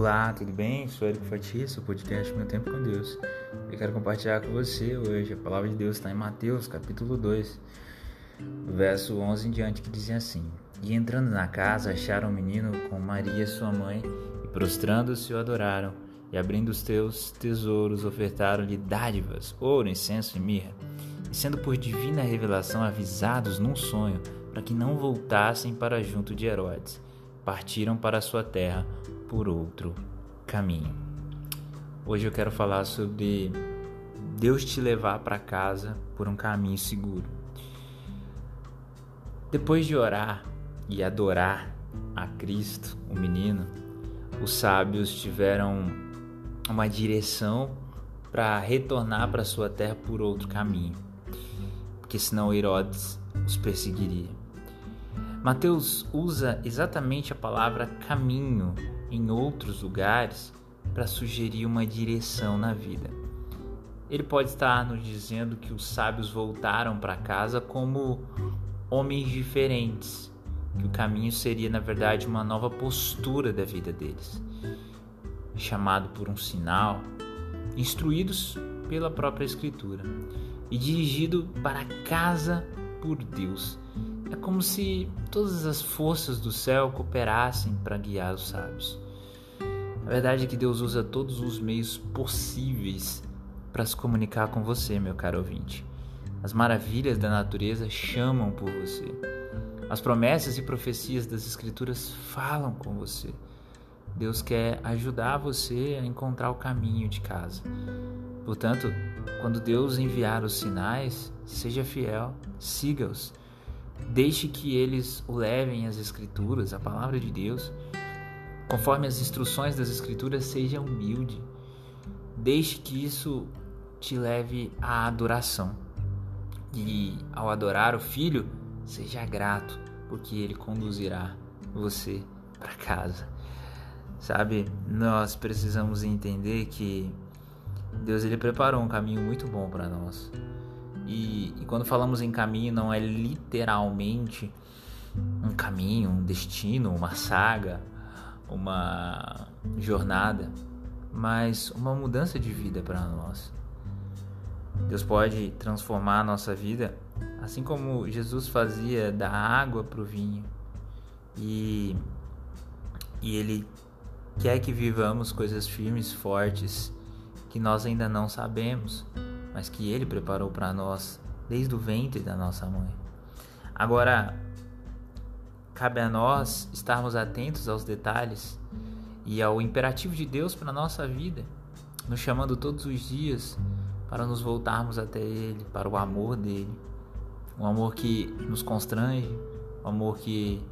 Olá, tudo bem? Sou Eric Fatias, o podcast Meu Tempo com Deus. Eu quero compartilhar com você hoje. A palavra de Deus está em Mateus, capítulo 2, verso 11 em diante, que dizem assim: E entrando na casa, acharam o menino com Maria, sua mãe, e prostrando-se o adoraram. E abrindo os teus tesouros, ofertaram-lhe dádivas, ouro, incenso e mirra. E sendo por divina revelação avisados num sonho, para que não voltassem para junto de Herodes, partiram para a sua terra por outro caminho. Hoje eu quero falar sobre Deus te levar para casa por um caminho seguro. Depois de orar e adorar a Cristo, o menino, os sábios tiveram uma direção para retornar para sua terra por outro caminho, porque senão Herodes os perseguiria. Mateus usa exatamente a palavra caminho em outros lugares para sugerir uma direção na vida. Ele pode estar nos dizendo que os sábios voltaram para casa como homens diferentes, que o caminho seria na verdade uma nova postura da vida deles, chamado por um sinal, instruídos pela própria Escritura e dirigido para casa por Deus é como se todas as forças do céu cooperassem para guiar os sábios. A verdade é que Deus usa todos os meios possíveis para se comunicar com você, meu caro ouvinte. As maravilhas da natureza chamam por você. As promessas e profecias das Escrituras falam com você. Deus quer ajudar você a encontrar o caminho de casa. Portanto, quando Deus enviar os sinais, seja fiel, siga-os Deixe que eles o levem às Escrituras, a palavra de Deus. Conforme as instruções das Escrituras, seja humilde. Deixe que isso te leve à adoração. E ao adorar o Filho, seja grato, porque ele conduzirá você para casa. Sabe, nós precisamos entender que Deus ele preparou um caminho muito bom para nós. E, e quando falamos em caminho, não é literalmente um caminho, um destino, uma saga, uma jornada, mas uma mudança de vida para nós. Deus pode transformar a nossa vida, assim como Jesus fazia da água para o vinho. E, e Ele quer que vivamos coisas firmes, fortes, que nós ainda não sabemos mas que Ele preparou para nós desde o ventre da nossa mãe. Agora, cabe a nós estarmos atentos aos detalhes e ao imperativo de Deus para a nossa vida, nos chamando todos os dias para nos voltarmos até Ele, para o amor dele, um amor que nos constrange, um amor que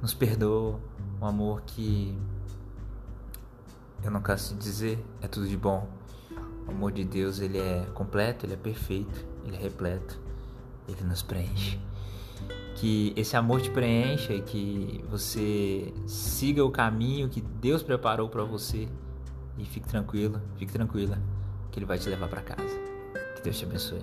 nos perdoa, um amor que eu não canso de dizer, é tudo de bom. O amor de Deus, ele é completo, ele é perfeito, ele é repleto, ele nos preenche. Que esse amor te preencha e que você siga o caminho que Deus preparou para você e fique tranquilo, fique tranquila, que ele vai te levar para casa. Que Deus te abençoe.